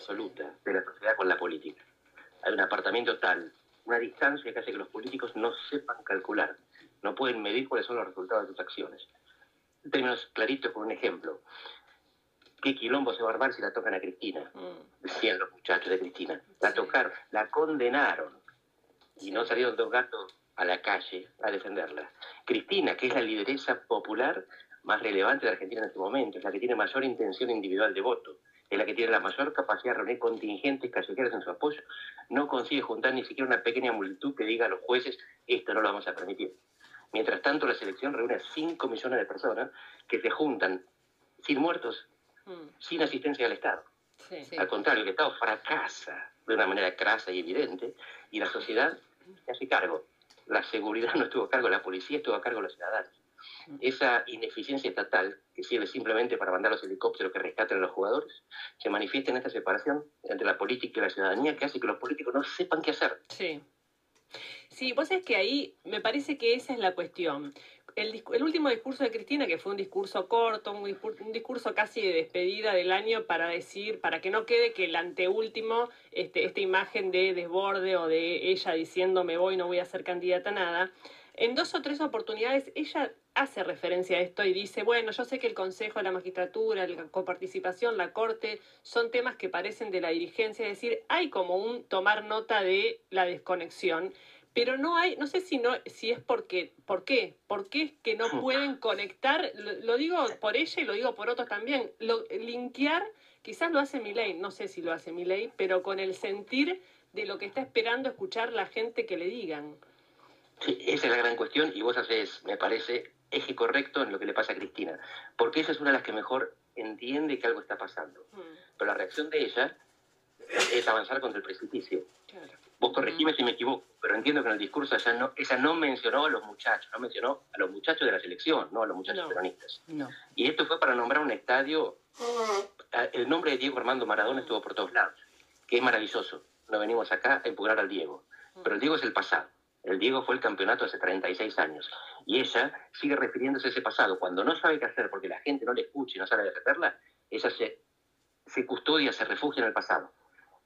Absoluta de la sociedad con la política. Hay un apartamiento tal, una distancia que hace que los políticos no sepan calcular, no pueden medir cuáles son los resultados de sus acciones. En términos claritos, con un ejemplo. ¿Qué quilombo se va a armar si la tocan a Cristina? Decían los muchachos de Cristina. La tocaron, la condenaron y no salieron dos gatos a la calle a defenderla. Cristina, que es la lideresa popular más relevante de Argentina en este momento, es la que tiene mayor intención individual de voto, es la que tiene la mayor capacidad de reunir contingentes callejeros en su apoyo, no consigue juntar ni siquiera una pequeña multitud que diga a los jueces, esto no lo vamos a permitir. Mientras tanto, la selección reúne a 5 millones de personas que se juntan sin muertos, sin asistencia del Estado. Sí. Al contrario, el Estado fracasa de una manera crasa y evidente y la sociedad se hace cargo. La seguridad no estuvo a cargo, la policía estuvo a cargo de los ciudadanos. Esa ineficiencia estatal, que sirve simplemente para mandar los helicópteros que rescaten a los jugadores, se manifiesta en esta separación entre la política y la ciudadanía que hace que los políticos no sepan qué hacer. Sí. Sí, vos es que ahí me parece que esa es la cuestión. El, último discurso de Cristina, que fue un discurso corto, un discurso, un discurso casi de despedida del año para decir, para que no quede que el anteúltimo, este, esta imagen de desborde o de ella diciendo me voy, no voy a ser candidata a nada, en dos o tres oportunidades ella hace referencia a esto y dice, bueno, yo sé que el Consejo, la magistratura, la coparticipación, la Corte, son temas que parecen de la dirigencia, es decir, hay como un tomar nota de la desconexión, pero no hay, no sé si no, si es porque, ¿por qué? ¿Por qué es que no pueden conectar? Lo, lo digo por ella y lo digo por otros también. Lo, linkear, quizás lo hace Milei, no sé si lo hace Milei, pero con el sentir de lo que está esperando escuchar la gente que le digan. Sí, esa es la gran cuestión y vos haces, me parece, eje correcto en lo que le pasa a Cristina, porque ella es una de las que mejor entiende que algo está pasando. Mm, Pero la reacción de ella es avanzar contra el precipicio. claro. Vos corregime si me equivoco, pero entiendo que en el discurso ella no, ella no mencionó a los muchachos, no mencionó a los muchachos de la selección, no a los muchachos No. peronistas. No. Y esto fue para nombrar un estadio. Ah, El nombre de Diego Armando Maradona estuvo por todos lados, que es maravilloso. No venimos acá a impugnar al Diego. Pero el Diego es el pasado. El Diego fue el campeonato hace 36 años. Y ella sigue refiriéndose a ese pasado. Cuando no sabe qué hacer porque la gente no le escucha y no sabe defenderla, ella se, custodia, se refugia en el pasado.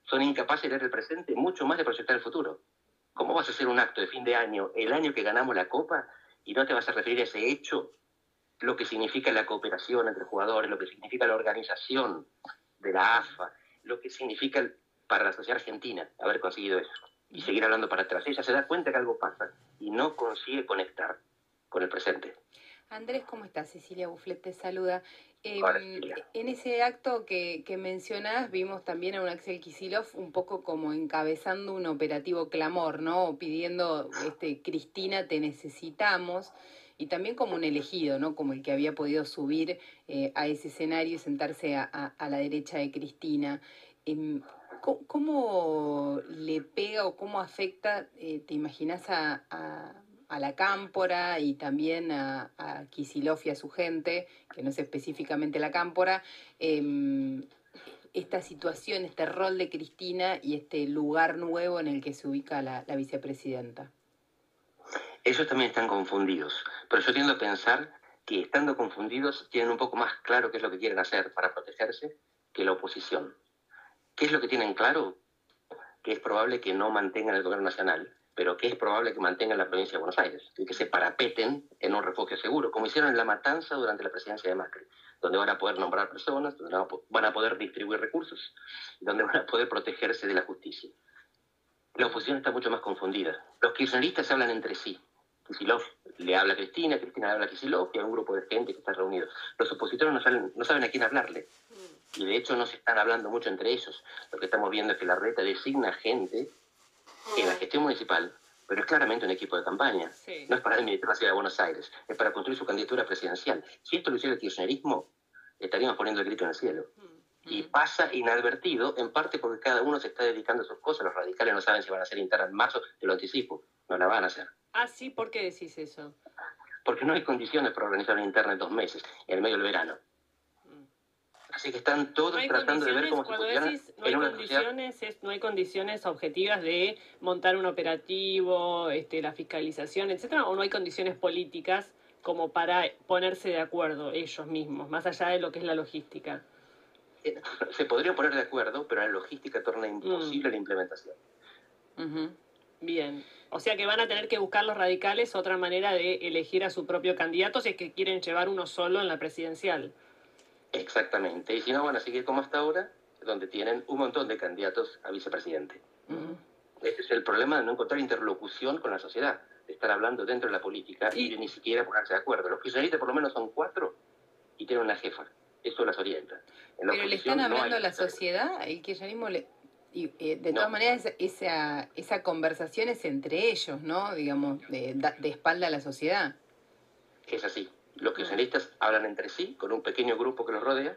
Son incapaces de leer el presente, mucho más de proyectar el futuro. ¿Cómo vas a hacer un acto de fin de año, el año que ganamos la Copa, y no te vas a referir a ese hecho lo que significa la cooperación entre jugadores, lo que significa la organización de la AFA, lo que significa para la sociedad argentina haber conseguido eso y seguir hablando para atrás. Ella se da cuenta que algo pasa y no consigue conectar con el presente. Andrés, ¿cómo estás? Cecilia Bufflet te saluda. Eh, Hola, Cecilia. en ese acto que, que mencionás, vimos también a un Axel Kisilov un poco como encabezando un operativo clamor, ¿no? Pidiendo, este, Cristina, te necesitamos. Y también como un elegido, ¿no? Como el que había podido subir eh, a ese escenario y sentarse a, a- a la derecha de Cristina. Em, ¿cómo, le pega o cómo afecta, eh, te imaginas, a, la cámpora y también a, a a su gente, que no es específicamente la cámpora, em, esta situación, este rol de Cristina y este lugar nuevo en el que se ubica la vicepresidenta? Ellos también están confundidos, pero yo tiendo a pensar que estando confundidos tienen un poco más claro qué es lo que quieren hacer para protegerse que la oposición. ¿Qué es lo que tienen claro? Que es probable que no mantengan el gobierno nacional, pero que es probable que mantengan la provincia de Buenos Aires y que se parapeten en un refugio seguro, como hicieron en La Matanza durante la presidencia de Macri, donde van a poder nombrar personas, donde van a poder distribuir recursos, donde van a poder protegerse de la justicia. La oposición está mucho más confundida. Los kirchneristas hablan entre sí. Kicillof le habla a Cristina, Cristina le habla a Kicillof y a un grupo de gente que está reunido. Los opositores no saben, no saben a quién hablarle. Y de hecho no se están hablando mucho entre ellos. Lo que estamos viendo es que la reta designa gente en la gestión municipal, pero es claramente un equipo de campaña. Sí. No es para administrar la ciudad de Buenos Aires, es para construir su candidatura presidencial. Si esto lo hiciera el kirchnerismo, estaríamos poniendo el grito en el cielo. Y pasa inadvertido, en parte porque cada uno se está dedicando a sus cosas. Los radicales no saben si van a ser internas en marzo, te lo anticipo, no la van a hacer. Ah, sí, ¿por qué decís eso? Porque no hay condiciones para organizar una interna en dos meses, en el medio del verano. Así que están todos No tratando de ver cómo se decís no hay en una sociedad. condiciones, es, no hay condiciones objetivas de montar un operativo, este, la fiscalización, etcétera, o no hay condiciones políticas como para ponerse de acuerdo ellos mismos, más allá de lo que es la logística. Se podrían poner de acuerdo, pero la logística torna Mm. imposible la implementación. Bien. O sea que van a tener que buscar los radicales otra manera de elegir a su propio candidato si es que quieren llevar uno solo en la presidencial. Exactamente. Y si no, van a seguir como hasta ahora, donde tienen un montón de candidatos a vicepresidente. Ese es el problema de no encontrar interlocución con la sociedad, de estar hablando dentro de la política y, Y- de ni siquiera ponerse de acuerdo. Los kirchneristas por lo menos son cuatro y tienen una jefa. Eso las orienta. La Pero le están hablando a la sociedad, el kirchnerismo le... Y eh, de No. todas maneras, esa, esa conversación es entre ellos, ¿no? Digamos, de, de espalda a la sociedad. Es así. Los kirchneristas hablan entre sí, con un pequeño grupo que los rodea.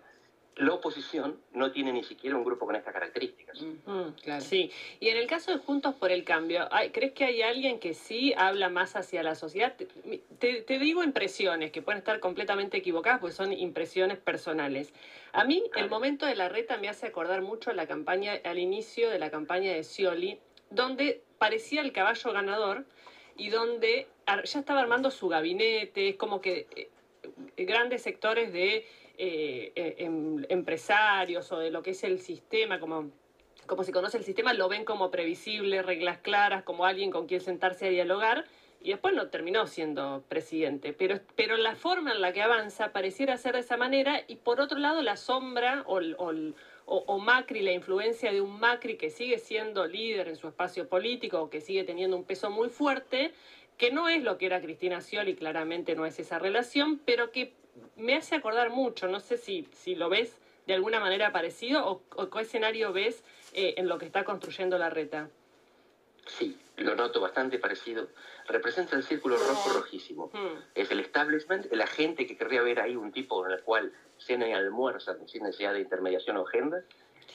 La oposición no tiene ni siquiera un grupo con estas características. Mm, Claro. Sí, y en el caso de Juntos por el Cambio, ¿hay- ¿crees que hay alguien que sí habla más hacia la sociedad? Te, te- te digo impresiones, que pueden estar completamente equivocadas, porque son impresiones personales. A mí, el momento de la reta me hace acordar mucho a la campaña, al inicio de la campaña de Scioli, donde parecía el caballo ganador y donde ya estaba armando su gabinete, es como que eh, grandes sectores de eh, eh, em- empresarios o de lo que es el sistema, como, como se conoce el sistema, lo ven como previsible, reglas claras, como alguien con quien sentarse a dialogar, y después no terminó siendo presidente. Pero, pero la forma en la que avanza pareciera ser de esa manera, y por otro lado la sombra o, o o- o Macri, la influencia de un Macri que sigue siendo líder en su espacio político, o que sigue teniendo un peso muy fuerte, que no es lo que era Cristina Scioli, claramente no es esa relación, pero que me hace acordar mucho, no sé si, si lo ves de alguna manera parecido o, qué escenario ves eh, en lo que está construyendo la reta. Sí, lo noto bastante parecido. Representa el círculo rojo rojísimo. Mm, Es el establishment, la gente que querría ver ahí un tipo en el cual cena y almuerza sin necesidad de intermediación o agenda,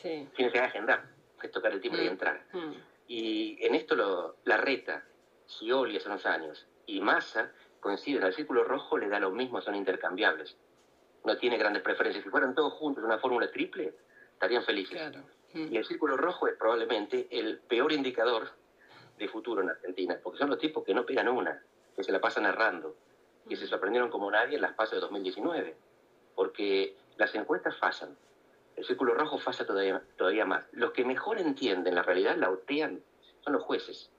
sí. sin necesidad de agendar, es tocar el timbre y Mm. entrar. mm, Y en esto lo, la reta, Scioli hace unos años y Massa coinciden, al círculo rojo le da lo mismo, son intercambiables. No tiene grandes preferencias. Si fueran todos juntos en una fórmula triple, estarían felices. Claro. Mm. Y el círculo rojo es probablemente el peor indicador de futuro en Argentina, porque son los tipos que no pegan una, que se la pasan errando, que se sorprendieron como nadie en las pasos de 2019, porque las encuestas fallan. El círculo rojo falla todavía, todavía más. Los que mejor entienden la realidad, la otean, son los jueces,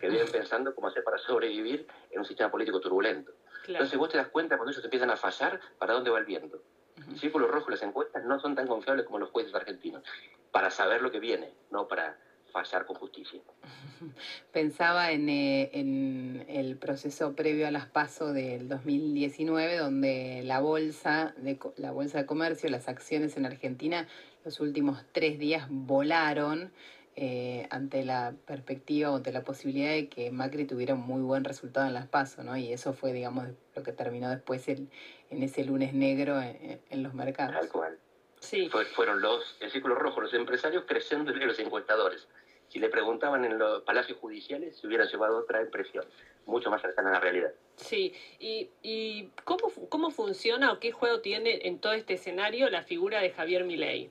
que viven pensando cómo hacer para sobrevivir en un sistema político turbulento. claro. Entonces vos te das cuenta cuando ellos empiezan a fallar, para dónde va el viento. El círculo rojo y las encuestas no son tan confiables como los jueces argentinos, para saber lo que viene, no para fallar con justicia. Pensaba en, eh, en el proceso previo a las PASO del 2019, donde la bolsa, de, co- la bolsa de comercio, las acciones en Argentina, los últimos tres días volaron eh, ante la perspectiva o ante la posibilidad de que Macri tuviera un muy buen resultado en las PASO, ¿no? Y eso fue, digamos, lo que terminó después el, en ese lunes negro en, en los mercados. Tal cual. Sí, Fue- fueron los, el círculo rojo, los empresarios creciéndole a los encuestadores. Si le preguntaban en los palacios judiciales, se hubieran llevado otra impresión, mucho más cercana a la realidad. sí. ¿Y, y cómo, cómo funciona o qué juego tiene en todo este escenario la figura de Javier Milei?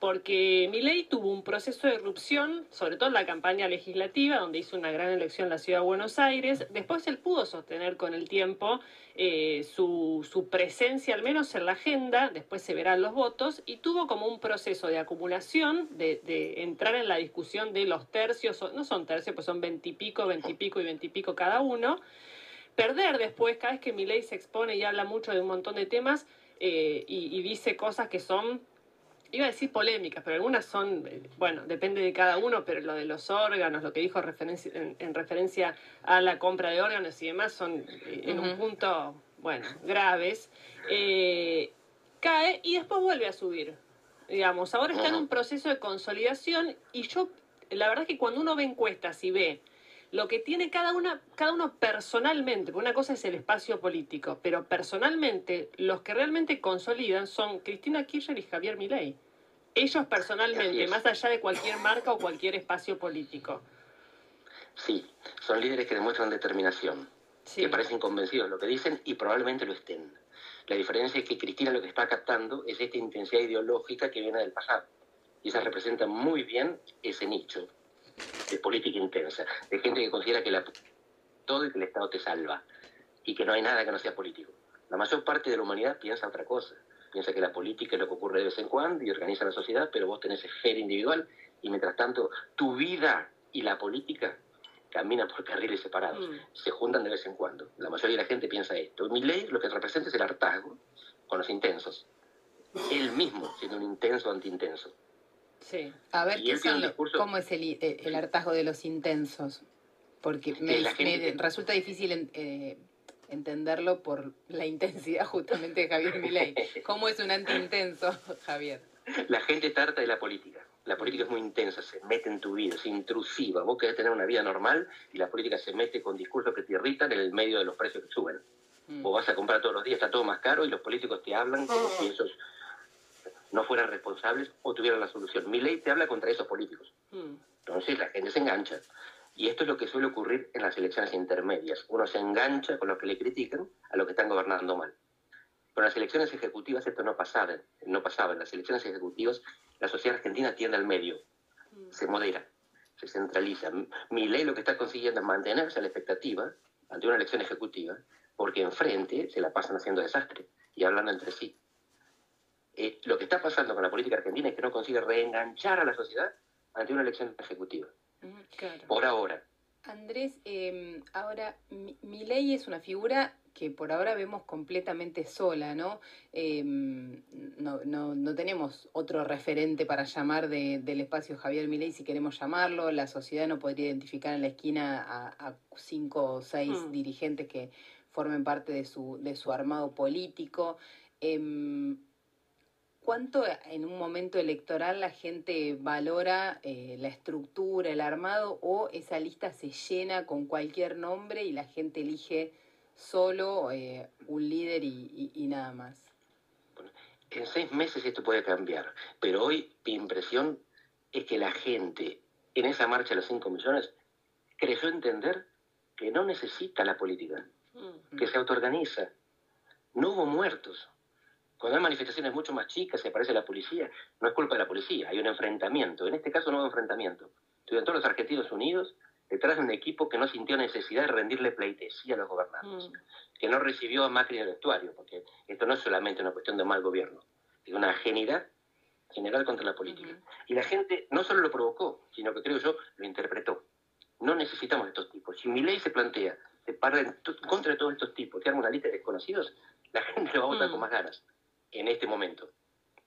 Porque Milei tuvo un proceso de irrupción, sobre todo en la campaña legislativa, donde hizo una gran elección en la ciudad de Buenos Aires. Después él pudo sostener con el tiempo eh, su, su presencia, al menos en la agenda, después se verán los votos, y tuvo como un proceso de acumulación, de, entrar en la discusión de los tercios, no son tercios, pues son veintipico, veintipico y veintipico cada uno. Perder después, cada vez que Milei se expone y habla mucho de un montón de temas eh, y dice cosas que son iba a decir polémicas, pero algunas son, eh, bueno, depende de cada uno, pero lo de los órganos, lo que dijo referencia, en, en referencia a la compra de órganos y demás, son eh, en un punto, bueno, graves. Eh, cae y después vuelve a subir. Digamos, ahora está en un proceso de consolidación y yo la verdad es que cuando uno ve encuestas y ve lo que tiene cada, una, cada uno personalmente, porque una cosa es el espacio político, pero personalmente los que realmente consolidan son Cristina Kirchner y Javier Milei. Ellos personalmente, más allá de cualquier marca o cualquier espacio político. Sí, son líderes que demuestran determinación, que parecen convencidos de lo que dicen y probablemente lo estén. La diferencia es que Cristina lo que está captando es esta intensidad ideológica que viene del pasado. Y esa representa muy bien ese nicho de política intensa, de gente que considera que la, todo y que el Estado te salva y que no hay nada que no sea político. La mayor parte de la humanidad piensa otra cosa. Piensa que la política es lo que ocurre de vez en cuando y organiza la sociedad, pero vos tenés esfera individual y mientras tanto tu vida y la política caminan por carriles separados, mm. se juntan de vez en cuando. La mayoría de la gente piensa esto. Mi ley lo que representa es el hartazgo con los intensos. Él mismo siendo un intenso anti-intenso. Sí. A ver, ¿qué ¿cómo es el, el, hartazgo de los intensos? Porque me, resulta difícil eh, entenderlo por la intensidad justamente de Javier Milei. ¿Cómo es un anti-intenso, Javier? La gente está harta de la política. La política es muy intensa, se mete en tu vida, es intrusiva. Vos querés tener una vida normal y la política se mete con discursos que te irritan en el medio de los precios que suben. Mm. Vos vas a comprar todos los días, está todo más caro y los políticos te hablan como si esos no fueran responsables o tuvieran la solución. Mi ley te habla contra esos políticos. Hmm. Entonces la gente se engancha. Y esto es lo que suele ocurrir en las elecciones intermedias. Uno se engancha con los que le critican a los que están gobernando mal. Con las elecciones ejecutivas esto no pasaba. No pasaba. En las elecciones ejecutivas la sociedad argentina tiende al medio. Hmm. Se modera, se centraliza. Mi ley lo que está consiguiendo es mantenerse a la expectativa ante una elección ejecutiva, porque enfrente se la pasan haciendo desastre y hablando entre sí. Eh, lo que está pasando con la política argentina es que no consigue reenganchar a la sociedad ante una elección ejecutiva. Por ahora. Andrés, em, ahora, mi, ley es una figura que por ahora vemos completamente sola, ¿no? No, no, no, tenemos otro referente para llamar del espacio Javier Milei, si queremos llamarlo. La sociedad no podría identificar en la esquina a, cinco o seis mm. dirigentes que formen parte de su, de su armado político. Em, ¿Cuánto en un momento electoral la gente valora eh, la estructura, el armado, o esa lista se llena con cualquier nombre y la gente elige solo eh, un líder y, nada más? en seis meses esto puede cambiar, pero hoy mi impresión es que la gente en esa marcha de los 5 millones creyó entender que no necesita la política, mm. que se autoorganiza. No hubo muertos, cuando hay manifestaciones mucho más chicas, se aparece la policía, no es culpa de la policía, hay un enfrentamiento. En este caso no hubo enfrentamiento. Estuvieron todos los argentinos unidos detrás de un equipo que no sintió necesidad de rendirle pleitesía a los gobernantes, mm. que no recibió a Macri en el vestuario, porque esto no es solamente una cuestión de mal gobierno, es una genidad general contra la política. Y la gente no solo lo provocó, sino que creo yo lo interpretó. No necesitamos estos tipos. Si mi ley se plantea se para contra todos estos tipos, que arma una lista de desconocidos, la gente lo va a votar con mm. más ganas en este momento.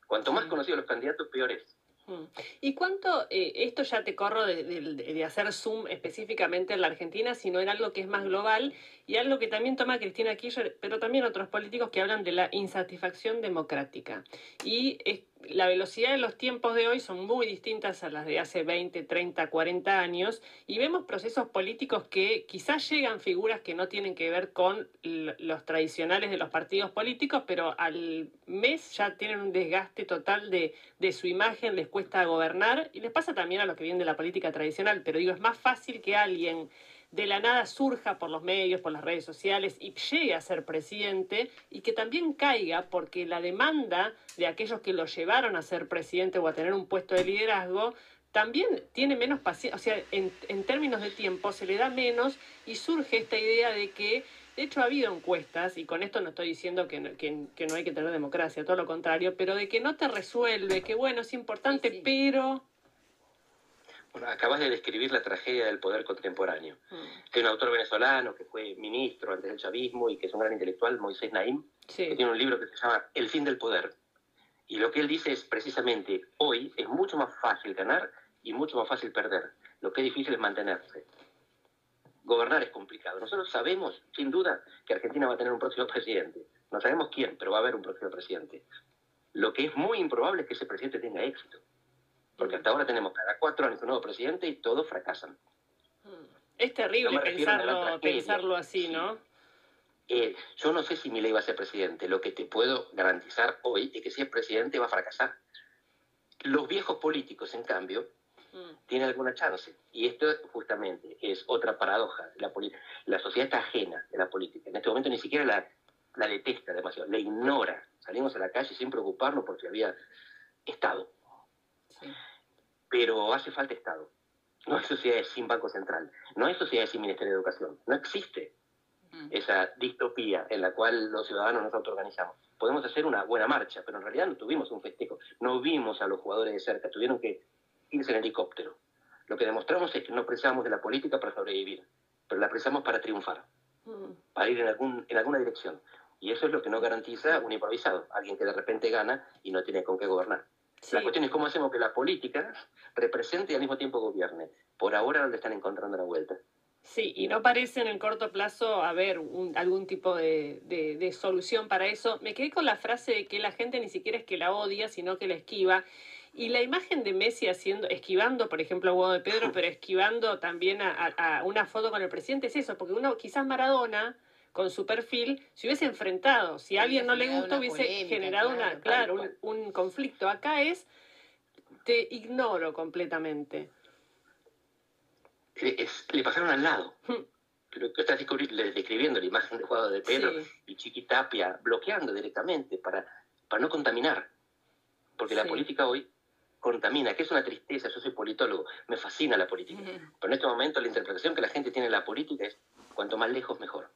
Cuanto más conocidos los candidatos, peor es. Mm. ¿Y cuánto, eh, esto ya te corro de, hacer zoom específicamente en la Argentina, sino en algo que es más global y algo que también toma Cristina Kirchner, pero también otros políticos que hablan de la insatisfacción democrática? Y es la velocidad de los tiempos de hoy son muy distintas a las de hace 20, 30, 40 años y vemos procesos políticos que quizás llegan figuras que no tienen que ver con los tradicionales de los partidos políticos, pero al mes ya tienen un desgaste total de, de su imagen, les cuesta gobernar y les pasa también a los que vienen de la política tradicional, pero digo, es más fácil que alguien de la nada surja por los medios, por las redes sociales y llegue a ser presidente y que también caiga porque la demanda de aquellos que lo llevaron a ser presidente o a tener un puesto de liderazgo también tiene menos paciencia, o sea, en, términos de tiempo se le da menos y surge esta idea de que, de hecho ha habido encuestas, y con esto no estoy diciendo que no, que, no hay que tener democracia, todo lo contrario, pero de que no te resuelve, que bueno, es importante, pero bueno, acabas de describir la tragedia del poder contemporáneo. Mm. Hay un autor venezolano que fue ministro antes del chavismo y que es un gran intelectual, Moisés Naim, que tiene un libro que se llama El fin del poder. Y lo que él dice es precisamente, hoy es mucho más fácil ganar y mucho más fácil perder. Lo que es difícil es mantenerse. Gobernar es complicado. Nosotros sabemos, sin duda, que Argentina va a tener un próximo presidente. No sabemos quién, pero va a haber un próximo presidente. Lo que es muy improbable es que ese presidente tenga éxito. Porque hasta ahora tenemos cada cuatro años un nuevo presidente y todos fracasan. Es terrible pensarlo, pensarlo así, ¿no? Eh, yo no sé si Milei va a ser presidente. Lo que te puedo garantizar hoy es que si es presidente va a fracasar. Los viejos políticos, en cambio, mm. tienen alguna chance. Y esto justamente es otra paradoja. La, la sociedad está ajena de la política. En este momento ni siquiera la, la detesta demasiado, la ignora. Salimos a la calle sin preocuparnos porque había Estado. Pero hace falta Estado. No hay sociedades sin Banco Central, no hay sociedades sin Ministerio de Educación, no existe esa distopía en la cual los ciudadanos nos autoorganizamos. Podemos hacer una buena marcha, pero en realidad no tuvimos un festejo, no vimos a los jugadores de cerca, tuvieron que irse en helicóptero. Lo que demostramos es que no precisamos de la política para sobrevivir, pero la precisamos para triunfar, para ir en, algún, en alguna dirección. Y eso es lo que no garantiza un improvisado, alguien que de repente gana y no tiene con qué gobernar. La cuestión es cómo hacemos que la política represente y al mismo tiempo gobierne. Por ahora le están encontrando la vuelta. Sí, y no parece en el corto plazo haber algún tipo de, solución para eso. Me quedé con la frase de que la gente ni siquiera es que la odia, sino que la esquiva. Y la imagen de Messi haciendo, esquivando, por ejemplo, a Hugo de Pedro, pero esquivando también a, una foto con el presidente, es eso, porque uno, quizás Maradona, con su perfil, se hubiese enfrentado. Si a alguien no le gusta, hubiese generado una, claro, un, un conflicto. Acá es, te ignoro completamente le pasaron al lado. Pero que estás describiendo la imagen de jugador de Pedro y Chiquitapia bloqueando directamente para, para no contaminar. Porque la política hoy contamina, que es una tristeza, yo soy politólogo, me fascina la política. Pero en este momento la interpretación que la gente tiene de la política es cuanto más lejos mejor.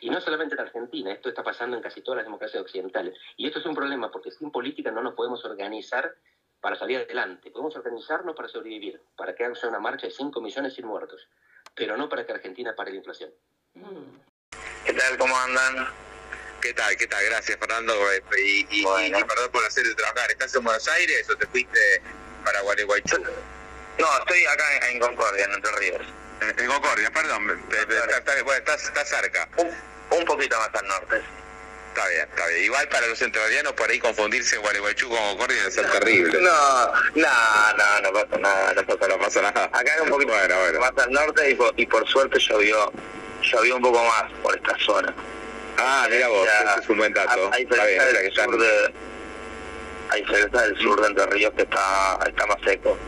Y no solamente en Argentina, esto está pasando en casi todas las democracias occidentales. Y esto es un problema porque sin política no nos podemos organizar para salir adelante. Podemos organizarnos para sobrevivir, para que haga una marcha de 5 millones sin muertos, pero no para que Argentina pare la inflación. ¿Qué tal? ¿Cómo andan? ¿Qué tal? ¿Qué tal? Gracias, Fernando. Y, y, perdón por hacer de trabajar. ¿Estás en Buenos Aires o te fuiste para Gualeguaychú? No, estoy acá en, Concordia, en Entre Ríos. En, Concordia, perdón. Estás, estás, cerca. Un, un poquito más al norte. Está bien, está bien. Igual para los entrerrianos por ahí confundirse Gualeguaychú con Concordia debe ser terrible. No, no, no, no pasa nada, no pasa, no pasa nada. Acá es un poquito bueno, bueno. más al norte y por, y por suerte llovió, llovió un poco más por esta zona. Ah, mira vos, ese es un buen dato. Hay diferencia del, sur de, hay del sur de Entre Ríos que está, está más seco.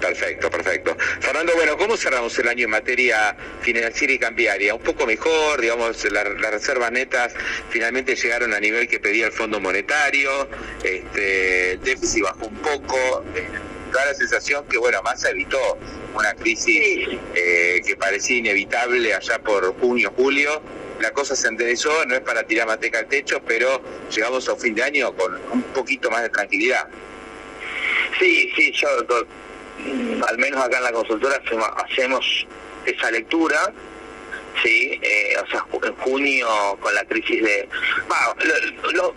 Perfecto, perfecto. Fernando, bueno, ¿cómo cerramos el año en materia financiera y cambiaria? Un poco mejor, digamos, las reservas netas finalmente llegaron a nivel que pedía el Fondo Monetario, este, el déficit bajó un poco, eh, da la sensación que, bueno, Massa evitó una crisis eh, que parecía inevitable allá por junio, julio, la cosa se enderezó, no es para tirar manteca al techo, pero llegamos a fin de año con un poquito más de tranquilidad. Sí, sí, yo al menos acá en la consultora hacemos, esa lectura, sí, eh, o sea, en junio con la crisis de...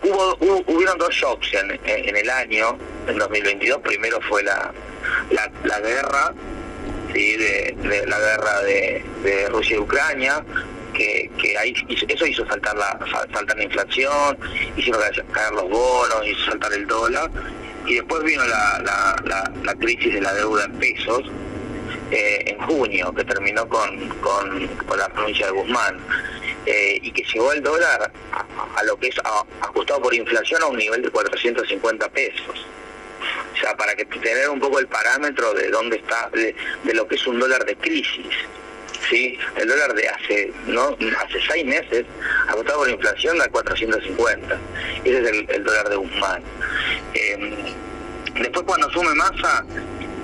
hubo, hubieron dos shocks en, el año, en 2022, primero fue la, la, guerra, sí, de, la guerra de, Rusia y Ucrania, que, ahí eso hizo saltar la inflación, hizo caer los bonos, hizo saltar el dólar y después vino la, la, crisis de la deuda en pesos eh, en junio, que terminó con, la provincia de Guzmán, eh, y que llevó el dólar a, lo que es ajustado por inflación a un nivel de 450 pesos. O sea, para que tener un poco el parámetro de dónde está, de, lo que es un dólar de crisis. ¿Sí? El dólar de hace no hace seis meses, ajustado por inflación, a 450. Ese es el dólar de Guzmán. Em, después cuando asume masa,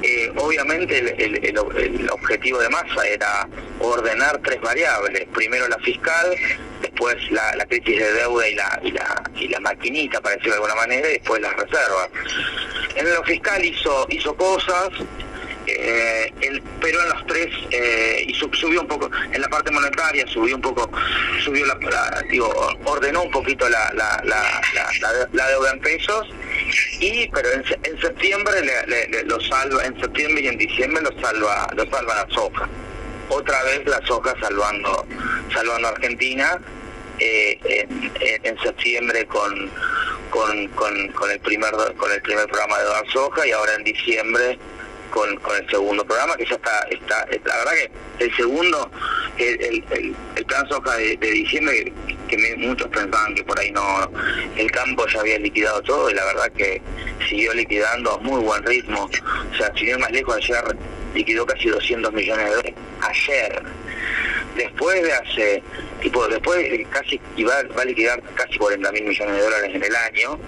eh, obviamente el, objetivo de masa era ordenar tres variables. Primero la fiscal, después la, crisis de deuda y la, y la, y la maquinita, para de alguna manera, y después las reservas. En lo fiscal hizo, hizo cosas, eh, pero en los tres eh, y subió un poco en la parte monetaria subió un poco subió la, digo ordenó un poquito la, la, la, deuda en pesos y pero en, septiembre lo salva en septiembre y en diciembre lo salva lo salva la soja. Otra vez la soja salvando salvando a Argentina eh, en, septiembre con con, con, con, el primer con el primer programa de Dar Soja y ahora en diciembre con, con, el segundo programa que ya está, está la verdad que el segundo, el, el, plan soja de, diciembre, que, muchos pensaban que por ahí no, el campo ya había liquidado todo y la verdad que siguió liquidando a muy buen ritmo, o sea, si más lejos ayer liquidó casi 200 millones de dólares, ayer, después de hace, tipo, después casi va, va a liquidar casi 40 mil millones de dólares en el año,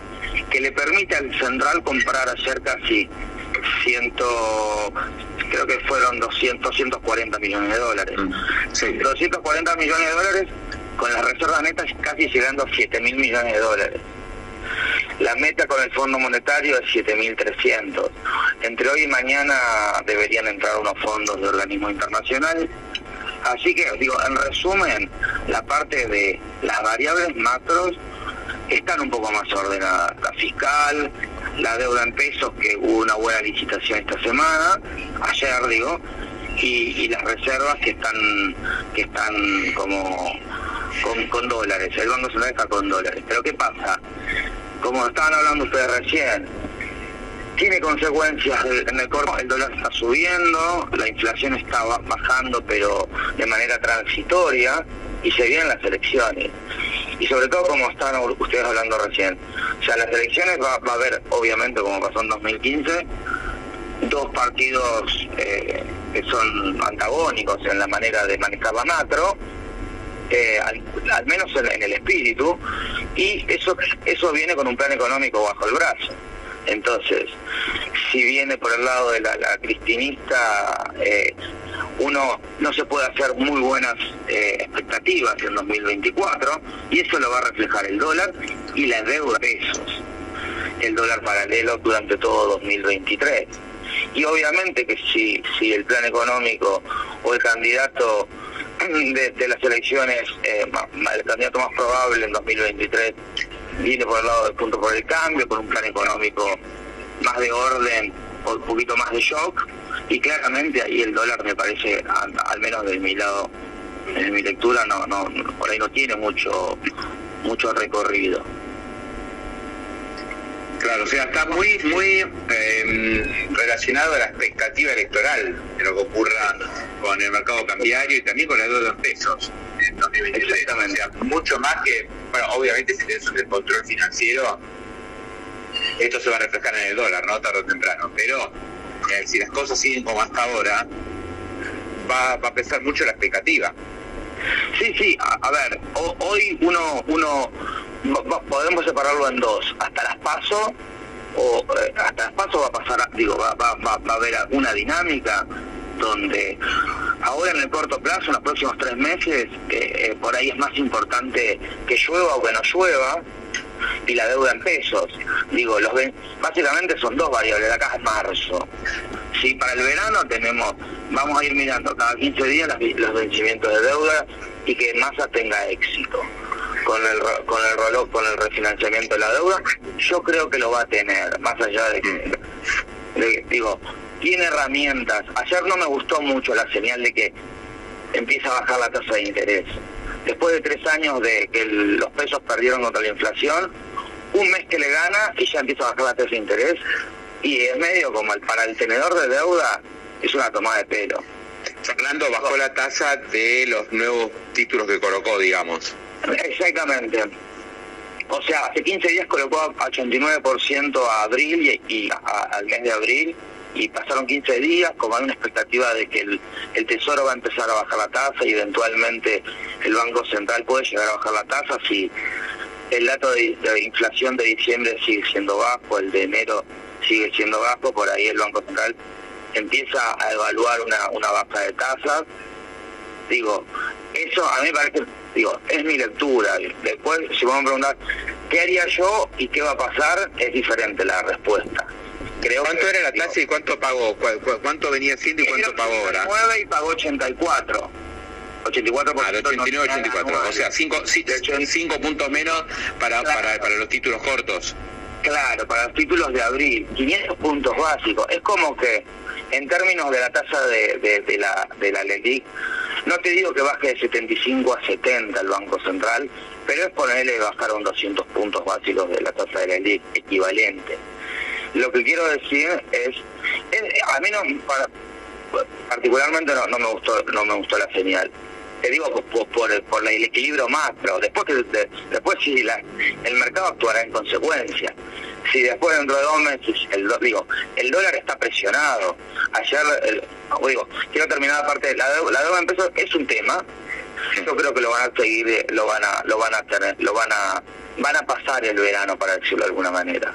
que le permite al central comprar ayer casi ciento, creo que fueron 200, 240 millones de dólares. 240 mm, millones de dólares con las reservas netas casi llegando a 7 mil millones de dólares. La meta con el Fondo Monetario es 7.300. Entre hoy y mañana deberían entrar unos fondos de organismo internacional. Así que, digo, en resumen, la parte de las variables macros están un poco más ordenadas. La fiscal, la deuda en pesos, que hubo una buena licitación esta semana, ayer digo, y, las reservas que están que están como con, dólares. El Banco Central está con dólares. Pero ¿qué pasa? Como estaban hablando ustedes recién, tiene consecuencias en el corto, el dólar está subiendo, la inflación está bajando pero de manera transitoria y se vienen las elecciones y sobre todo como están ustedes hablando recién. O sea, las elecciones va, a haber, obviamente, como pasó en 2015, dos partidos eh, que son antagónicos en la manera de manejar la macro, eh, al, menos en, el espíritu, y eso, eso viene con un plan económico bajo el brazo. Entonces, si viene por el lado de la, cristinista, eh, uno no se puede hacer muy buenas eh, expectativas en 2024 y eso lo va a reflejar el dólar y la deuda de pesos, el dólar paralelo durante todo 2023. Y obviamente que si, si el plan económico o el candidato de, las elecciones, eh, el candidato más probable en 2023 viene por el lado del punto por el cambio, con un plan económico más de orden o un poquito más de shock, y claramente ahí el dólar me parece, al, menos de mi lado, en mi lectura, no, no, por ahí no tiene mucho, mucho recorrido. Claro, o sea, está muy, muy em, relacionado a la expectativa electoral de lo que ocurra con el mercado cambiario y también con la deuda en pesos en 2023. Exactamente. mucho más que, bueno, obviamente si tienes un control financiero, esto se va a reflejar en el dólar, ¿no? Tarde o temprano. Pero eh, si las cosas siguen como hasta ahora, va, a pesar mucho la expectativa. Sí, sí, a, ver, hoy uno, uno podemos separarlo en dos, hasta las paso o eh, hasta las paso va a pasar, digo, va, va, va, a haber una dinámica donde ahora en el corto plazo, en los próximos tres meses, eh, por ahí es más importante que llueva o que no llueva, y la deuda en pesos. Digo, los básicamente son dos variables, acá es marzo. Si para el verano tenemos, vamos a ir mirando cada 15 días los vencimientos de deuda y que Massa tenga éxito con el con el reloj, con el refinanciamiento de la deuda, yo creo que lo va a tener, más allá de que, digo, tiene herramientas. Ayer no me gustó mucho la señal de que empieza a bajar la tasa de interés después de tres años de que los pesos perdieron contra la inflación, un mes que le gana y ya empieza a bajar la tasa de interés y es medio como el, para el tenedor de deuda es una tomada de pelo. Fernando bajó la tasa de los nuevos títulos que colocó, digamos. Exactamente. O sea, hace 15 días colocó a 89% a abril y, al mes de abril y pasaron 15 días, como hay una expectativa de que el, Tesoro va a empezar a bajar la tasa y eventualmente el Banco Central puede llegar a bajar la tasa si el dato de, inflación de diciembre sigue siendo bajo, el de enero sigue siendo bajo, por ahí el Banco Central empieza a evaluar una, una baja de tasas. Digo, eso a mí me parece, digo, es mi lectura. Después, si vamos a preguntar, ¿qué haría yo y qué va a pasar? Es diferente la respuesta. ¿Cuánto era la tasa y cuánto pagó? ¿Cuánto venía siendo y cuánto pagó ahora? 9 y pagó 84. 84 ah, 89, 84. O sea, 5 puntos menos para, para, para los títulos cortos. Claro, para los títulos de abril, 500 puntos básicos. Es como que, en términos de la tasa de, de, la, de la LELIC, No te digo que baje de 75 a 70 el Banco Central, pero es ponerle bajar un 200 puntos básicos de la tasa de la equivalente. Lo que quiero decir es, a mí no, particularmente no, me gustó no me gustó la señal. Te digo por, por, el equilibrio macro. Después después sí el mercado actuará en consecuencia. Si después dentro de dos meses el digo el dólar está presionado ayer digo quiero terminar la parte la la deuda en pesos es un tema yo creo que lo van a seguir lo van a lo van a tener lo van a van a pasar el verano para decirlo de alguna manera.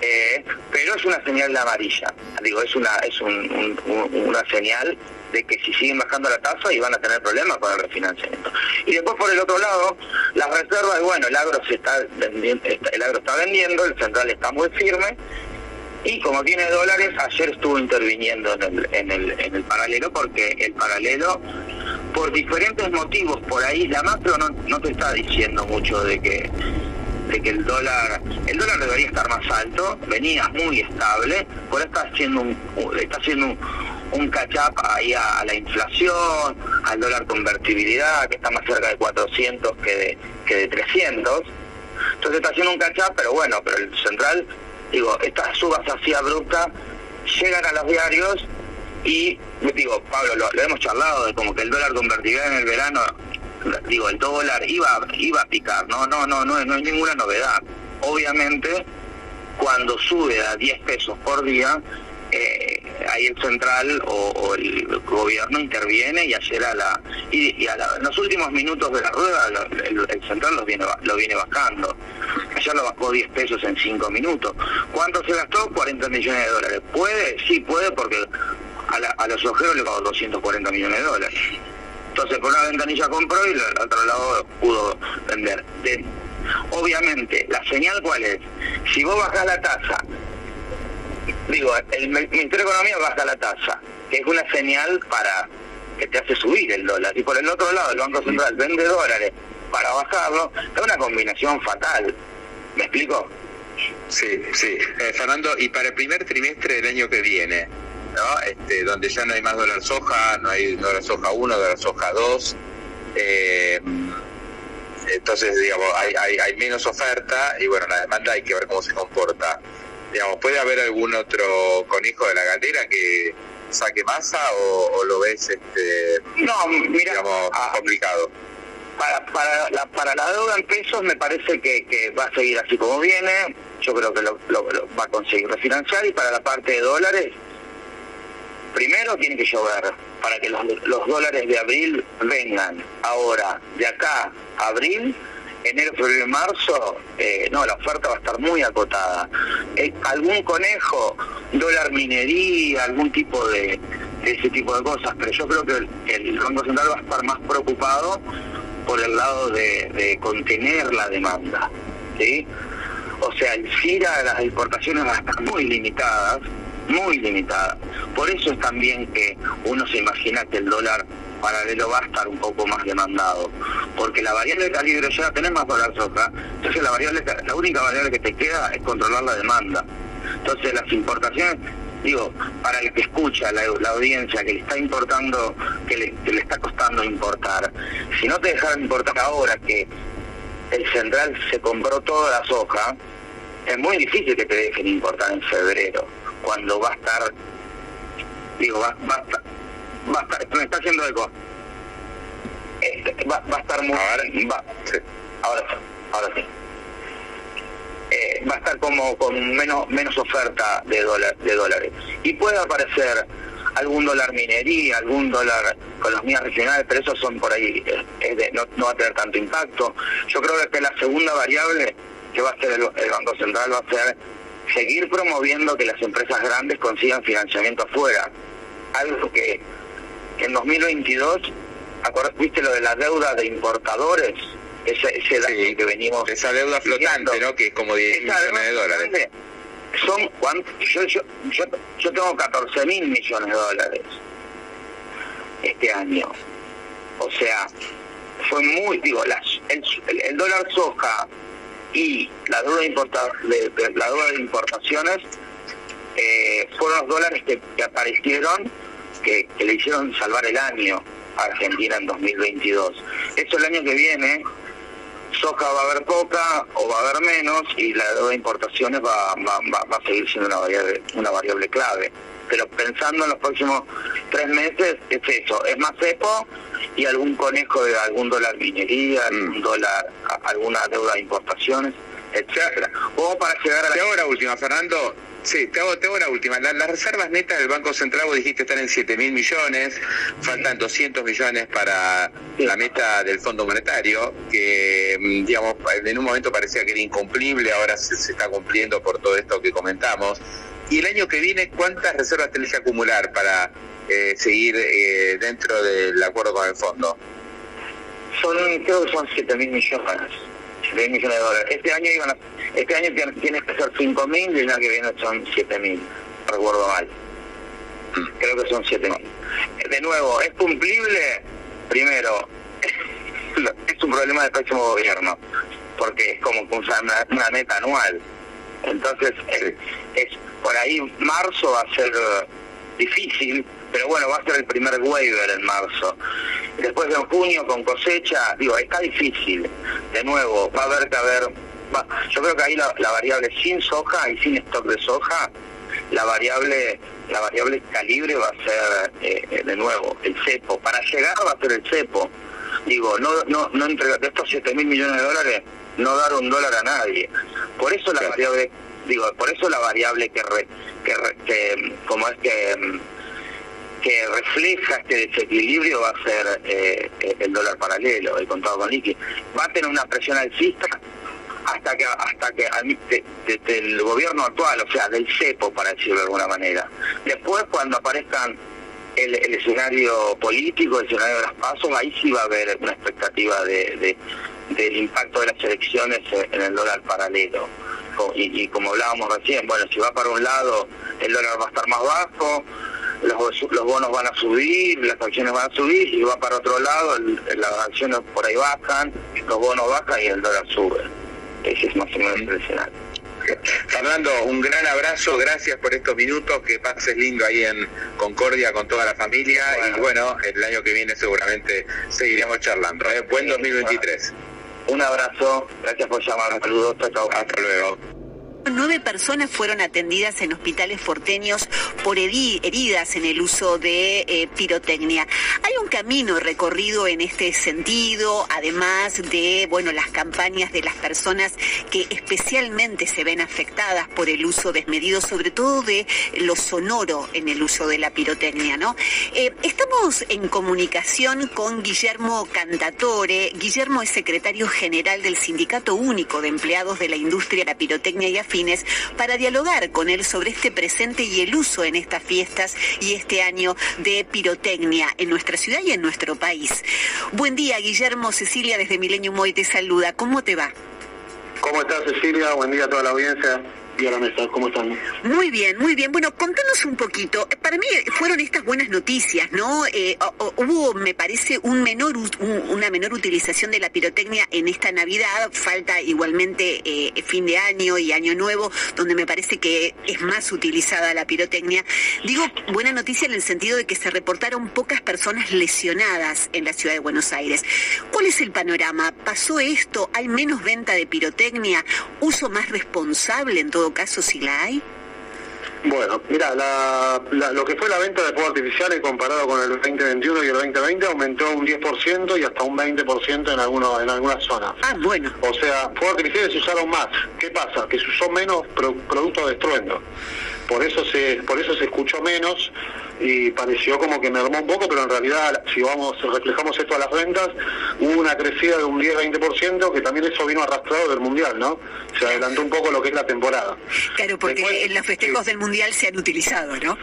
Eh, pero es una señal de amarilla. Digo es una es una señal de que si siguen bajando la tasa y van a tener problemas con el refinanciamiento. Y después por el otro lado, las reservas, bueno, el agro se está el agro está vendiendo, el central está muy firme, y como tiene dólares, ayer estuvo interviniendo en el, en el, en el paralelo, porque el paralelo, por diferentes motivos, por ahí, la macro no, no te está diciendo mucho de que de que el dólar el dólar debería estar más alto venía muy estable por está haciendo un está haciendo un, un catch-up ahí a, la inflación, al dólar convertibilidad, que está más cerca de 400 que de, que de 300. Entonces está haciendo un catch-up, pero bueno, pero el central, digo, estas subas así abruptas llegan a los diarios y, digo, Pablo, lo, hemos charlado de como que el dólar convertibilidad en el verano, digo, el dólar iba, iba a picar, no, no, no, no, no hay ninguna novedad. Obviamente, cuando sube a 10 pesos por día, eh, ahí el central o, el gobierno interviene y ayer a la y, a en los últimos minutos de la rueda el, central los viene lo viene bajando ayer lo bajó 10 pesos en 5 minutos ¿cuánto se gastó? 40 millones de dólares ¿puede? sí puede porque a, los ojeros le pagó 240 millones de dólares entonces por una ventanilla compró y al otro lado pudo vender obviamente la señal cuál es si vos bajás la tasa digo, el Ministerio de Economía baja la tasa, que es una señal para que te hace subir el dólar. Y por el otro lado, el Banco Central vende dólares para bajarlo, es una combinación fatal. ¿Me explico? Sí, sí. Eh, Fernando, y para el primer trimestre del año que viene, ¿no? Este, donde ya no hay más dólar soja, no hay dólar soja 1, dólar soja 2, eh, entonces, digamos, hay, hay, hay menos oferta y bueno, la demanda hay que ver cómo se comporta. Digamos, ¿puede haber algún otro conejo de la galera que saque masa o, lo ves este no mira ah, complicado para, para, la, para la deuda en pesos me parece que, va a seguir así como viene. Yo creo que lo, va a conseguir refinanciar y para la parte de dólares primero tiene que llover para que los, dólares de abril vengan ahora de acá abril enero, febrero marzo, eh, no, la oferta va a estar muy acotada. Eh, algún conejo, dólar minería, algún tipo de, ese tipo de cosas, pero yo creo que el, Banco Central va a estar más preocupado por el lado de, contener la demanda. ¿sí? O sea, el CIRA, las exportaciones van a estar muy limitadas, muy limitadas. Por eso es también que uno se imagina que el dólar paralelo va a estar un poco más demandado, porque la variable de calibre ya tenés más dólar soja, entonces la variable, la única variable que te queda es controlar la demanda. Entonces las importaciones, digo, para el que escucha, la, audiencia que le está importando, que le, está costando importar, si no te dejaron importar ahora que el central se compró toda la soja, es muy difícil que te dejen importar en febrero, cuando va a estar, digo, va, va va a estar, me está haciendo eco. Este, va, va, a estar muy... Ahora, va, sí. ahora, ahora sí. Eh, va a estar como con menos menos oferta de, dólar, de dólares. Y puede aparecer algún dólar minería, algún dólar con las mías regionales, pero esos son por ahí, eh, no, no, va a tener tanto impacto. Yo creo que la segunda variable que va a el, el Banco Central va a ser seguir promoviendo que las empresas grandes consigan financiamiento afuera. Algo que en 2022, ¿viste lo de la deuda de importadores? Ese, ese que venimos. Esa deuda flotante, ¿no? Que es como 10 millones de dólares. Son, yo, yo, yo, yo tengo 14 mil millones de dólares este año. O sea, fue muy, digo, las, el, dólar soja y la deuda de, la deuda de importaciones eh, fueron los dólares que aparecieron que, le hicieron salvar el año. Argentina en 2022. Eso el año que viene, soja va a haber poca o va a haber menos y la deuda de importaciones va, va, a seguir siendo una variable, una variable clave. Pero pensando en los próximos tres meses, es eso, es más cepo y algún conejo de algún dólar minería, mm. algún dólar, alguna deuda de importaciones, etcétera. O para llegar a la... última, Fernando, Sí, te hago, te la última. las reservas netas del Banco Central, vos dijiste, están en 7 mil millones, faltan 200 millones para la meta del Fondo Monetario, que, mm, digamos, en un momento parecía que era incumplible, ahora se, está cumpliendo por todo esto que comentamos. Y el año que viene, ¿cuántas reservas tenés que acumular para eh, seguir eh, dentro del acuerdo con el fondo? Son, creo que son 7 mil millones. 7 millones de dólares. Este año iban a este año tiene que ser 5.000 y el año que viene son 7.000, recuerdo mal. Creo que son 7.000. De nuevo, ¿es cumplible? Primero, es un problema del próximo gobierno, porque es como una, una meta anual. Entonces, es, por ahí marzo va a ser difícil, pero bueno, va a ser el primer waiver en marzo. Después de junio con cosecha, digo, está difícil. De nuevo, va a haber que haber yo creo que ahí la, variable sin soja y sin stock de soja, la variable la variable calibre va a ser eh, de nuevo el cepo. Para llegar va a ser el cepo. Digo, no no no entregar de estos 7 mil millones de dólares, no dar un dólar a nadie. Por eso la variable, digo, por eso la variable que, es que refleja este desequilibrio va a ser eh, el dólar paralelo, el contado con liqui. Va a tener una presión alcista hasta que hasta que desde el gobierno actual, o sea, del CEPO, para decirlo de alguna manera. Después, cuando aparezcan el, escenario político, el escenario de los pasos, ahí sí va a haber una expectativa de, del impacto de las elecciones en el dólar paralelo. Y, como hablábamos recién, bueno, si va para un lado, el dólar va a estar más bajo, los, los bonos van a subir, las acciones van a subir, y va para otro lado, las acciones por ahí bajan, los bonos bajan y el dólar sube. Ese es más o menos el escenario. Fernando, un gran abrazo, gracias por estos minutos, que pases lindo ahí en Concordia con toda la familia y bueno, el año que viene seguramente seguiremos charlando. ¿eh? Buen 2023. Un abrazo, gracias por llamar, saludos, Hasta luego. Nueve personas fueron atendidas en hospitales porteños por heridas en el uso de eh, pirotecnia. Hay un camino recorrido en este sentido, además de bueno las campañas de las personas que especialmente se ven afectadas por el uso desmedido, sobre todo de lo sonoro en el uso de la pirotecnia. ¿no? Eh, estamos en comunicación con Guillermo Cantatore. Guillermo es secretario general del Sindicato Único de Empleados de la Industria de la Pirotecnia y Afines para dialogar con él sobre este presente y el uso en estas fiestas y este año de pirotecnia en nuestra ciudad y en nuestro país. Buen día, Guillermo. Cecilia desde Milenio Moy te saluda. ¿Cómo te va? ¿Cómo estás, Cecilia? Buen día a toda la audiencia ¿Cómo están? Muy bien, muy bien. Bueno, contanos un poquito. Para mí fueron estas buenas noticias, ¿no? Eh, hubo, me parece, una menor utilización de la pirotecnia en esta Navidad. Falta igualmente eh, fin de año y año nuevo, donde me parece que es más utilizada la pirotecnia. Digo buena noticia en el sentido de que se reportaron pocas personas lesionadas en la ciudad de Buenos Aires. ¿Cuál es el panorama? ¿Pasó esto? ¿Hay menos venta de pirotecnia? ¿Uso más responsable en todo caso si la hay? Bueno, mira, lo que fue la venta de fuegos artificiales comparado con el 2021 y el 2020 aumentó un 10% y hasta un 20% en, algunos, en algunas zonas. Ah, bueno. O sea, fuegos artificiales se usaron más. ¿Qué pasa? Que se usó menos producto de estruendo. Por eso se, por eso se escuchó menos y pareció como que mermó un poco, pero en realidad, si vamos reflejamos esto a las ventas, hubo una crecida de un 10-20%, que también eso vino arrastrado del Mundial, ¿no? Se adelantó un poco lo que es la temporada. Claro, porque en los festejos del Mundial se han utilizado, ¿no?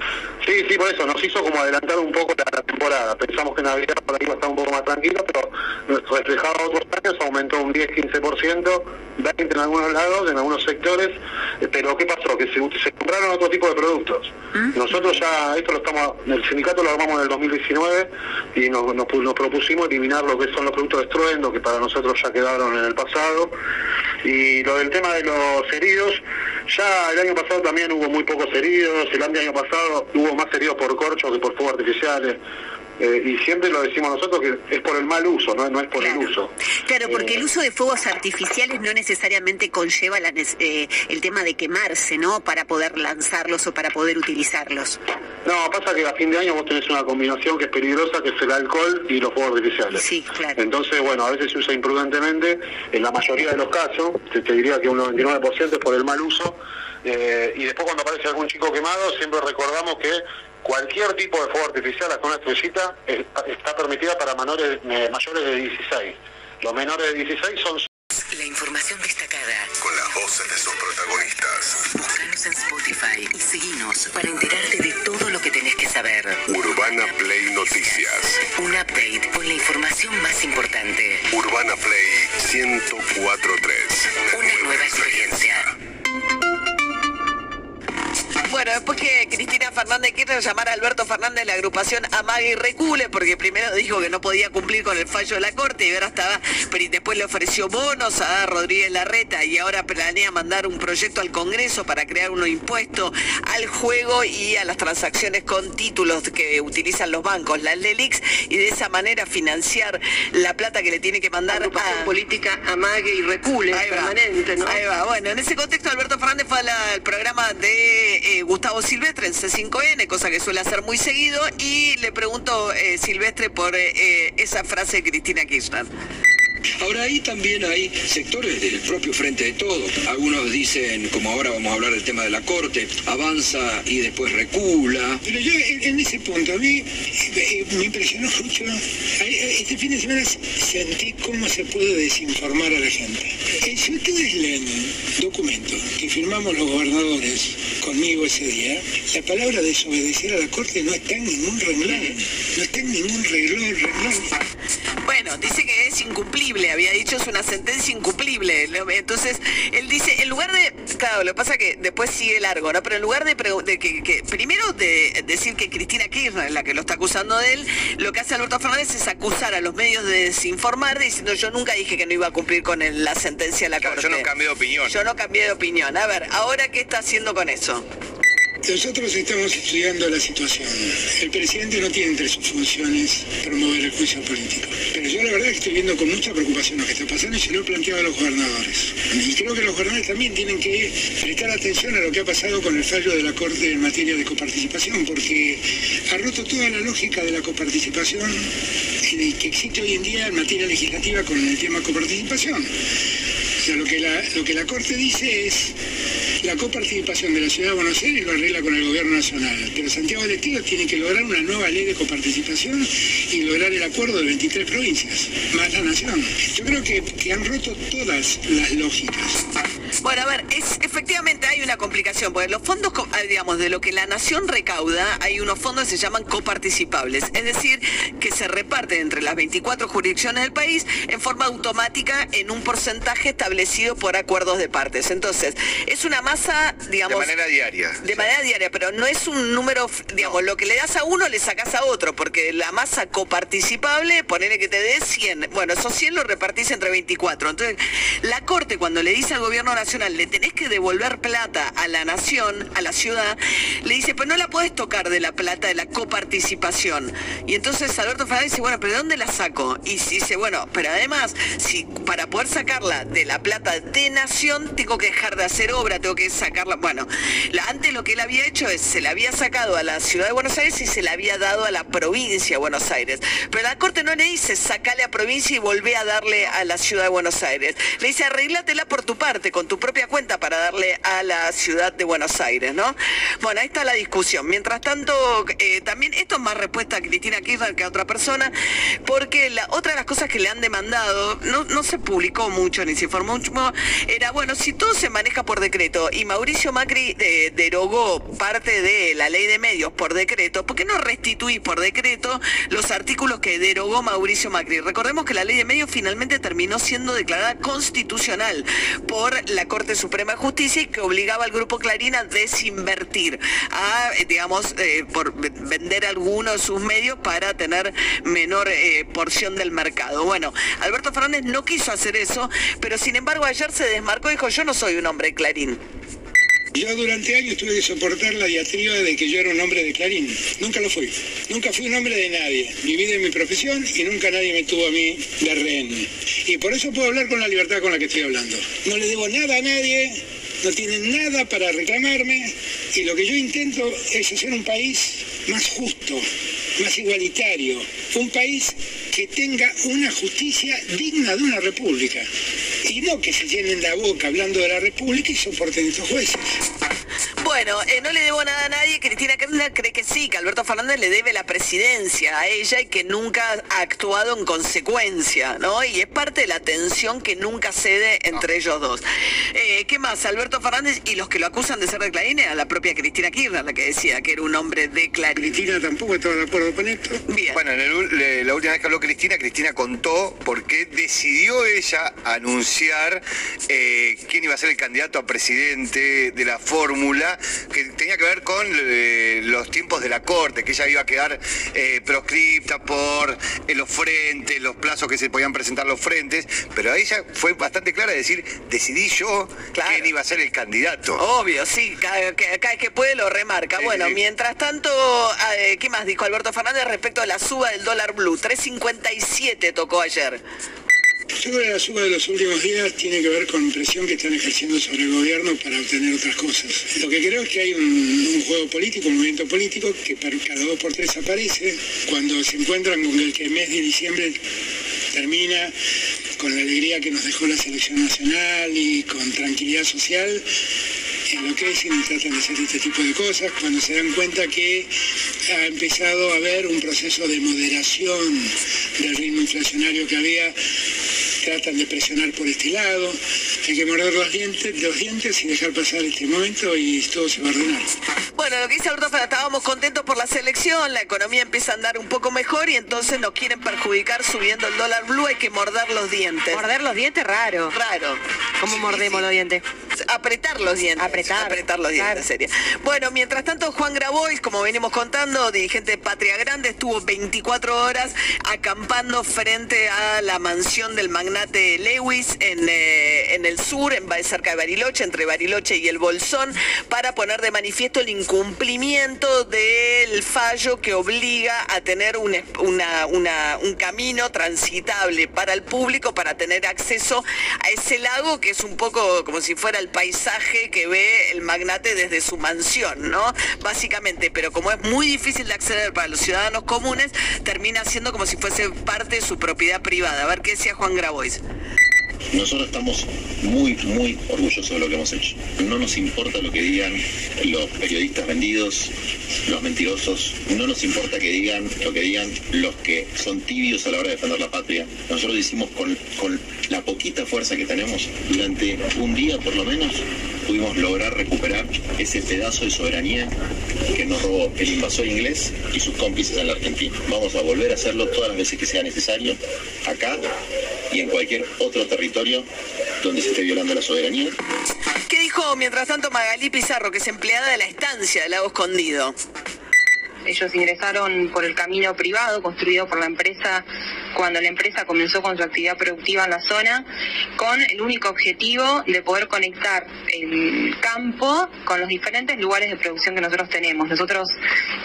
Sí, sí, por eso, nos hizo como adelantar un poco la, temporada. Pensamos que Navidad por ahí iba a estar un poco más tranquilo, pero reflejado a otros años aumentó un 10-15%, 20 en algunos lados, en algunos sectores, eh, pero ¿qué pasó? Que se, se compraron otro tipo de productos. ¿Mm? Nosotros ya, esto lo estamos el sindicato lo armamos en el 2019 y nos, propusimos eliminar lo que son los productos de estruendo, que para nosotros ya quedaron en el pasado. Y lo del tema de los heridos, ya el año pasado también hubo muy pocos heridos, el año pasado hubo más heridos por corchos que por fuegos artificiales eh, y siempre lo decimos nosotros que es por el mal uso, no, no es por el uso. Claro, porque el uso de fuegos artificiales no necesariamente conlleva la, eh, el tema de quemarse, ¿no? Para poder lanzarlos o para poder utilizarlos. No, pasa que a fin de año vos tenés una combinación que es peligrosa, que es el alcohol y los fuegos artificiales. Sí, claro. Entonces, bueno, a veces se usa imprudentemente, en la mayoría de los casos, te, diría que un 99% es por el mal uso, eh, y después cuando aparece algún chico quemado, siempre recordamos que cualquier tipo de fuego artificial, hasta una estrellita, está permitida para menores, eh, mayores de 16. Los menores de 16 son... La información destacada. Con las voces de sus protagonistas. Búscanos en Spotify y seguinos para enterarte de todo lo que tenés que saber. Urbana Play Noticias. Un update con la información más importante. Urbana Play 1043. Una nueva experiencia. Bueno, después que Cristina Fernández quiere llamar a Alberto Fernández la agrupación Amague y Recule, porque primero dijo que no podía cumplir con el fallo de la Corte y ahora estaba, pero después le ofreció bonos a Rodríguez Larreta y ahora planea mandar un proyecto al Congreso para crear un impuesto al juego y a las transacciones con títulos que utilizan los bancos, las LELIX, y de esa manera financiar la plata que le tiene que mandar a política Amague y Recule, permanente, ¿no? Ahí va. Bueno, en ese contexto Alberto Fernández fue al programa de... Eh, Gustavo Silvestre en C5N, cosa que suele hacer muy seguido, y le pregunto eh, Silvestre por eh, eh, esa frase de Cristina Kirchner. Ahora ahí también hay sectores del propio Frente de Todo. Algunos dicen, como ahora vamos a hablar del tema de la Corte, avanza y después recula. Pero yo en ese punto, a mí me impresionó mucho. Este fin de semana sentí cómo se puede desinformar a la gente. Si ustedes leen documentos que firmamos los gobernadores conmigo ese día, la palabra desobedecer a la Corte no está en ningún renglón. No está en ningún renglón, renglón. Bueno, dice que es incumplible, había dicho es una sentencia incumplible. Entonces, él dice, en lugar de, claro, lo que pasa que después sigue largo, ¿no? Pero en lugar de, que, primero de decir que Cristina Kirchner es la que lo está acusando de él, lo que hace Alberto Fernández es acusar a los medios de desinformar diciendo yo nunca dije que no iba a cumplir con la sentencia de la Corte. Yo no cambié de opinión. Yo no cambié de opinión. A ver, ahora qué está haciendo con eso. Nosotros estamos estudiando la situación. El presidente no tiene entre sus funciones promover el juicio político. Pero yo la verdad estoy viendo con mucha preocupación lo que está pasando y se lo he planteado a los gobernadores. Y creo que los gobernadores también tienen que prestar atención a lo que ha pasado con el fallo de la Corte en materia de coparticipación, porque ha roto toda la lógica de la coparticipación que existe hoy en día en materia legislativa con el tema coparticipación. O sea, lo que la, lo que la Corte dice es la coparticipación de la Ciudad de Buenos Aires lo arregla con el Gobierno Nacional, pero Santiago del Estero tiene que lograr una nueva ley de coparticipación y lograr el acuerdo de 23 provincias, más la Nación. Yo creo que, que han roto todas las lógicas. Bueno, a ver, es, efectivamente hay una complicación, porque los fondos, ah, digamos, de lo que la nación recauda, hay unos fondos que se llaman coparticipables, es decir, que se reparten entre las 24 jurisdicciones del país en forma automática en un porcentaje establecido por acuerdos de partes. Entonces, es una masa, digamos... De manera diaria. De manera diaria, pero no es un número, digamos, lo que le das a uno le sacas a otro, porque la masa coparticipable, ponele que te dé 100, bueno, esos 100 lo repartís entre 24. Entonces, la Corte cuando le dice al gobierno nacional, le tenés que devolver plata a la nación, a la ciudad, le dice, pues no la podés tocar de la plata de la coparticipación. Y entonces Alberto Fernández dice, bueno, pero ¿de dónde la saco? Y dice, bueno, pero además, si para poder sacarla de la plata de nación, tengo que dejar de hacer obra, tengo que sacarla. Bueno, antes lo que él había hecho es, se la había sacado a la ciudad de Buenos Aires y se la había dado a la provincia de Buenos Aires. Pero la Corte no le dice, sacale a provincia y volvé a darle a la ciudad de Buenos Aires. Le dice, arreglátela por tu parte, con tu propia cuenta para darle a la ciudad de Buenos Aires, ¿no? Bueno, ahí está la discusión. Mientras tanto, eh, también esto es más respuesta a Cristina Kirchner que a otra persona, porque la, otra de las cosas que le han demandado, no, se publicó mucho ni se informó mucho, era, bueno, si todo se maneja por decreto y Mauricio Macri eh, derogó parte de la ley de medios por decreto, ¿por qué no restituís por decreto los artículos que derogó Mauricio Macri? Recordemos que la ley de medios finalmente terminó siendo declarada constitucional por la Corte Suprema de Justicia y que obligaba al Grupo Clarín a desinvertir, a, eh, digamos, eh, por vender algunos de sus medios para tener menor eh, porción del mercado. Bueno, Alberto Fernández no quiso hacer eso, pero sin embargo ayer se desmarcó y dijo, yo no soy un hombre Clarín. Yo durante años tuve que soportar la diatriba de que yo era un hombre de Clarín. Nunca lo fui. Nunca fui un hombre de nadie. Viví de mi profesión y nunca nadie me tuvo a mí de rehén. Y por eso puedo hablar con la libertad con la que estoy hablando. No le debo nada a nadie, no tienen nada para reclamarme y lo que yo intento es hacer un país más justo, más igualitario, un país que tenga una justicia digna de una república y no que se llenen la boca hablando de la república y soporten estos jueces. Bueno, eh, no le debo nada a nadie. Cristina Kirchner cree que sí, que Alberto Fernández le debe la presidencia a ella y que nunca ha actuado en consecuencia, ¿no? Y es parte de la tensión que nunca cede entre ellos dos. Eh, ¿Qué más? Alberto Fernández y los que lo acusan de ser de Clarín a la propia Cristina Kirchner, la que decía que era un hombre de Clarín. Cristina tampoco estaba de acuerdo con esto. Bien. Bueno, en el- le- la última vez que habló Cristina, Cristina contó por qué decidió ella anunciar eh, quién iba a ser el candidato a presidente de la fórmula, que tenía que ver con eh, los tiempos de la corte, que ella iba a quedar eh, proscripta por eh, los frentes, los plazos que se podían presentar los frentes, pero ella fue bastante clara de decir, decidí yo quién iba a ser el candidato. Obvio, sí, cada, cada vez que puede lo remarca. Bueno, mientras tanto, eh, ¿qué más dijo Alberto Fernández respecto a la suba del dólar blue? 3.57 tocó ayer. Que la suba de los últimos días tiene que ver con presión que están ejerciendo sobre el gobierno para obtener otras cosas. Lo que creo es que hay un, un juego político, un movimiento político que cada dos por tres aparece cuando se encuentran con el que el mes de diciembre termina con la alegría que nos dejó la selección nacional y con tranquilidad social enloquecen y tratan de hacer este tipo de cosas cuando se dan cuenta que ha empezado a haber un proceso de moderación del ritmo inflacionario que había tratan de presionar por este lado hay que morder los dientes, los dientes y dejar pasar este momento y todo se va a ordenar Bueno, lo que dice Alberto estábamos contentos por la selección, la economía empieza a andar un poco mejor y entonces nos quieren perjudicar subiendo el dólar blue, hay que morder los dientes. Morder los dientes, raro. Raro. ¿Cómo mordemos los dientes? Apretar los dientes. Apretar. Apretar los dientes, sería. Bueno, mientras tanto, Juan Grabois, como venimos contando, dirigente de Patria Grande, estuvo 24 horas acampando frente a la mansión del magnate Lewis en, eh, en el sur, en, cerca de Bariloche, entre Bariloche y el Bolsón, para poner de manifiesto el incumplimiento del fallo que obliga a tener un, es- una- una- un camino transitable para el público para tener acceso a ese lago que es un poco como si fuera el paisaje que ve el magnate desde su mansión, ¿no? Básicamente, pero como es muy difícil de acceder para los ciudadanos comunes, termina siendo como si fuese parte de su propiedad privada. A ver qué decía Juan Grabois. Nosotros estamos muy, muy orgullosos de lo que hemos hecho. No nos importa lo que digan los periodistas vendidos, los mentirosos. No nos importa que digan lo que digan los que son tibios a la hora de defender la patria. Nosotros hicimos con, con la poquita fuerza que tenemos, durante un día por lo menos, pudimos lograr recuperar ese pedazo de soberanía que nos robó el invasor inglés y sus cómplices en la Argentina. Vamos a volver a hacerlo todas las veces que sea necesario, acá y en cualquier otro territorio donde se esté violando la soberanía. ¿Qué dijo mientras tanto Magalí Pizarro, que es empleada de la estancia del Lago Escondido? Ellos ingresaron por el camino privado construido por la empresa cuando la empresa comenzó con su actividad productiva en la zona, con el único objetivo de poder conectar el campo con los diferentes lugares de producción que nosotros tenemos. Nosotros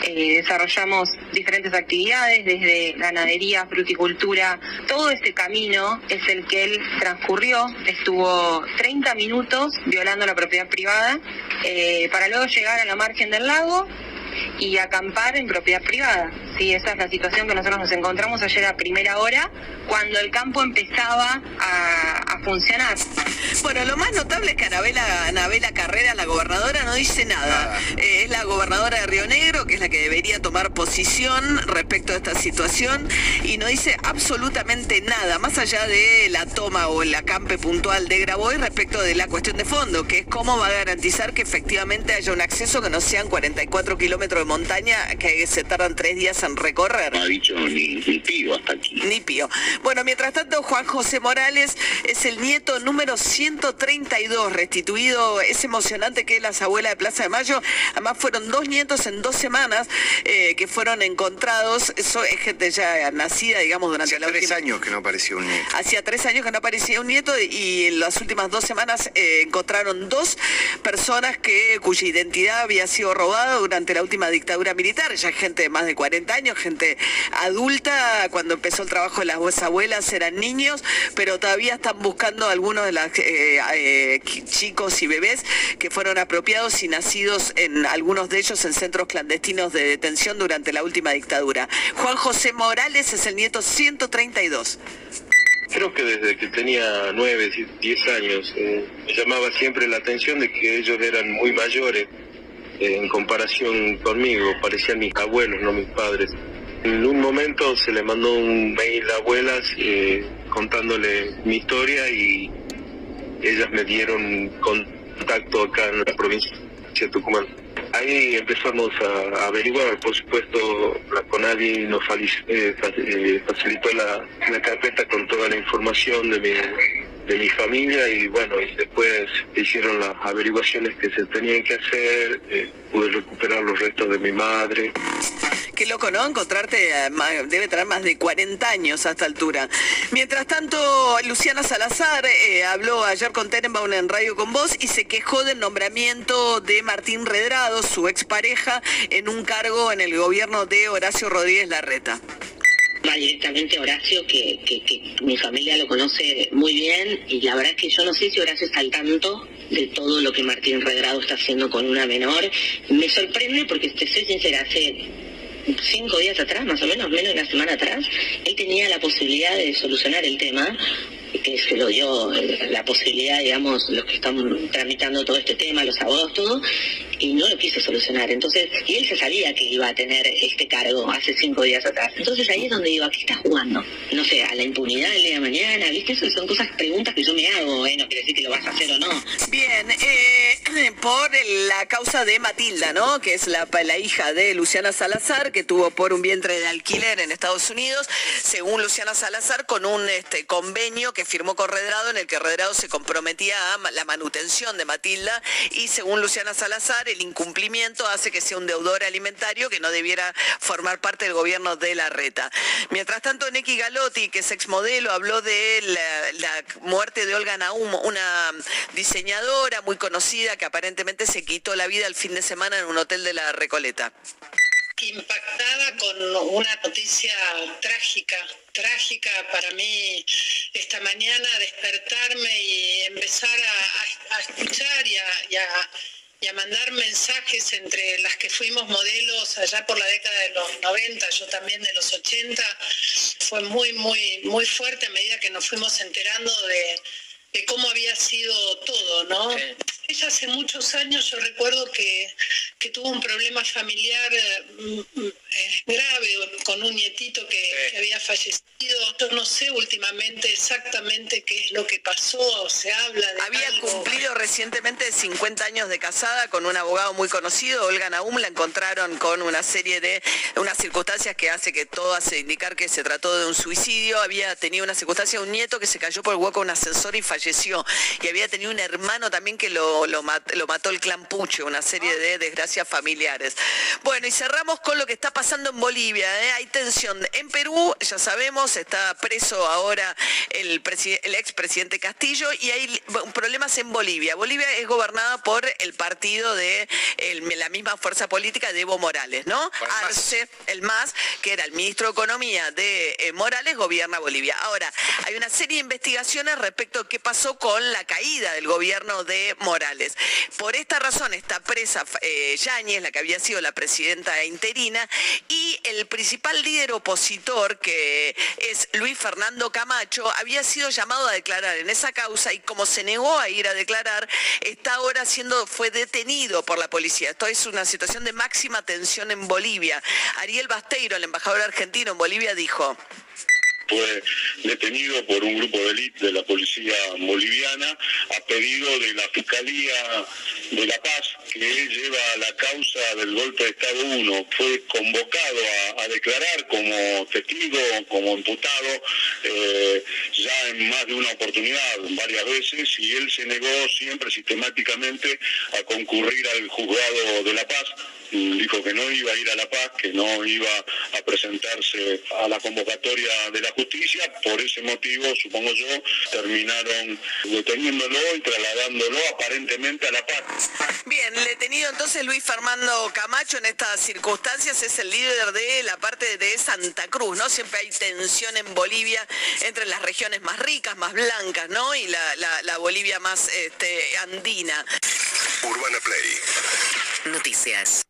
eh, desarrollamos diferentes actividades, desde ganadería, fruticultura, todo ese camino es el que él transcurrió, estuvo 30 minutos violando la propiedad privada, eh, para luego llegar a la margen del lago y acampar en propiedad privada. Sí, esa es la situación que nosotros nos encontramos ayer a primera hora, cuando el campo empezaba a, a funcionar. Bueno, lo más notable es que Anabela, Anabela Carrera, la gobernadora, no dice nada. Eh, es la gobernadora de Río Negro, que es la que debería tomar posición respecto a esta situación, y no dice absolutamente nada, más allá de la toma o el acampe puntual de Graboy respecto de la cuestión de fondo, que es cómo va a garantizar que efectivamente haya un acceso que no sean 44 kilómetros de montaña que se tardan tres días en recorrer. No ha dicho ni, ni pío hasta aquí. Ni pío. Bueno, mientras tanto, Juan José Morales es el nieto número 132 restituido. Es emocionante que las abuelas de Plaza de Mayo, además fueron dos nietos en dos semanas eh, que fueron encontrados. Eso es gente ya nacida, digamos, durante Hacía la tres última- años que no aparecía un nieto. Hacía tres años que no aparecía un nieto y en las últimas dos semanas eh, encontraron dos personas que cuya identidad había sido robada durante la última dictadura militar. Ya gente de más de 40 años, gente adulta. Cuando empezó el trabajo de las abuelas eran niños, pero todavía están buscando algunos de los chicos y bebés que fueron apropiados y nacidos en algunos de ellos en centros clandestinos de detención durante la última dictadura. Juan José Morales es el nieto 132. Creo que desde que tenía 9, 10 años eh, me llamaba siempre la atención de que ellos eran muy mayores eh, en comparación conmigo, parecían mis abuelos, no mis padres. En un momento se le mandó un mail a abuelas eh, contándole mi historia y ellas me dieron contacto acá en la provincia de Tucumán. Ahí empezamos a averiguar, por supuesto, la CONADI nos eh, eh, facilitó la carpeta con toda la información de mi, de mi familia y bueno, y después hicieron las averiguaciones que se tenían que hacer, eh, pude recuperar los restos de mi madre. Qué loco, ¿no? Encontrarte, eh, debe tener más de 40 años a esta altura. Mientras tanto, Luciana Salazar eh, habló ayer con Tenenbaum en Radio con Vos y se quejó del nombramiento de Martín Redrado, su expareja, en un cargo en el gobierno de Horacio Rodríguez Larreta. Va directamente a Horacio, que, que- que mi familia lo conoce muy bien y la verdad es que yo no sé si Horacio está al tanto de todo lo que Martín Redrado está haciendo con una menor. Me sorprende porque, te soy sincera, hace cinco días atrás, más o menos, menos de una semana atrás, él tenía la posibilidad de solucionar el tema que se lo dio la posibilidad, digamos, los que están tramitando todo este tema, los abogados, todo, y no lo quiso solucionar. Entonces, y él se sabía que iba a tener este cargo hace cinco días atrás. Entonces ahí es donde digo, ¿a qué está jugando? No sé, a la impunidad del día de mañana, ¿viste? Eso son cosas, preguntas que yo me hago, ¿eh? No quiere decir que lo vas a hacer o no. Bien, eh, por la causa de Matilda, ¿no? Que es la, la hija de Luciana Salazar, que tuvo por un vientre de alquiler en Estados Unidos, según Luciana Salazar, con un este, convenio que firmó con Redrado, en el que Redrado se comprometía a la manutención de Matilda, y según Luciana Salazar, el incumplimiento hace que sea un deudor alimentario que no debiera formar parte del gobierno de la reta. Mientras tanto, Neki Galotti, que es exmodelo, habló de la, la muerte de Olga Naum, una diseñadora muy conocida que aparentemente se quitó la vida el fin de semana en un hotel de la Recoleta. Impactada con una noticia trágica, trágica para mí esta mañana, despertarme y empezar a, escuchar y a, mandar mensajes entre las que fuimos modelos allá por la década de los 90, yo también de los 80, fue muy, muy, muy fuerte a medida que nos fuimos enterando de cómo había sido todo, ¿no? Ella hace muchos años yo recuerdo que, que tuvo un problema familiar eh, mm, eh, grave con un nietito que, que había fallecido. Yo no sé últimamente exactamente qué es lo que pasó, se habla de Había algo. cumplido recientemente 50 años de casada con un abogado muy conocido, Olga Naum, la encontraron con una serie de unas circunstancias que hace que todo hace indicar que se trató de un suicidio, había tenido una circunstancia, un nieto que se cayó por el hueco de un ascensor y falleció, y había tenido un hermano también que lo, lo, mat- lo mató el clan Puche, una serie de desgracias familiares. Bueno, y cerramos con lo que está pasando en Bolivia, ¿eh? hay tensión en Perú, ya sabemos, está preso ahora el, presi- el expresidente Castillo y hay problemas en Bolivia. Bolivia es gobernada por el partido de el- la misma fuerza política de Evo Morales, ¿no? Arce, el MAS, que era el ministro de Economía de eh, Morales, gobierna Bolivia. Ahora, hay una serie de investigaciones respecto a qué pasó con la caída del gobierno de Morales. Por esta razón está presa eh, Yáñez, la que había sido la presidenta interina, y el principal líder opositor, que es Luis Fernando Camacho, había sido llamado a declarar en esa causa y como se negó a ir a declarar, está ahora siendo, fue detenido por la policía. Esto es una situación de máxima tensión en Bolivia. Ariel Basteiro, el embajador argentino en Bolivia, dijo. Fue detenido por un grupo de élite de la policía boliviana a pedido de la Fiscalía de La Paz, que lleva la causa del golpe de Estado 1. Fue convocado a, declarar como testigo, como imputado, eh, ya en más de una oportunidad, varias veces, y él se negó siempre sistemáticamente a concurrir al juzgado de La Paz dijo que no iba a ir a La Paz, que no iba a presentarse a la convocatoria de la justicia. Por ese motivo, supongo yo, terminaron deteniéndolo y trasladándolo aparentemente a La Paz. Bien, el detenido entonces Luis Fernando Camacho en estas circunstancias es el líder de la parte de Santa Cruz, ¿no? Siempre hay tensión en Bolivia entre las regiones más ricas, más blancas, ¿no? Y la, la- la Bolivia más este, andina. Urbana Play. Noticias.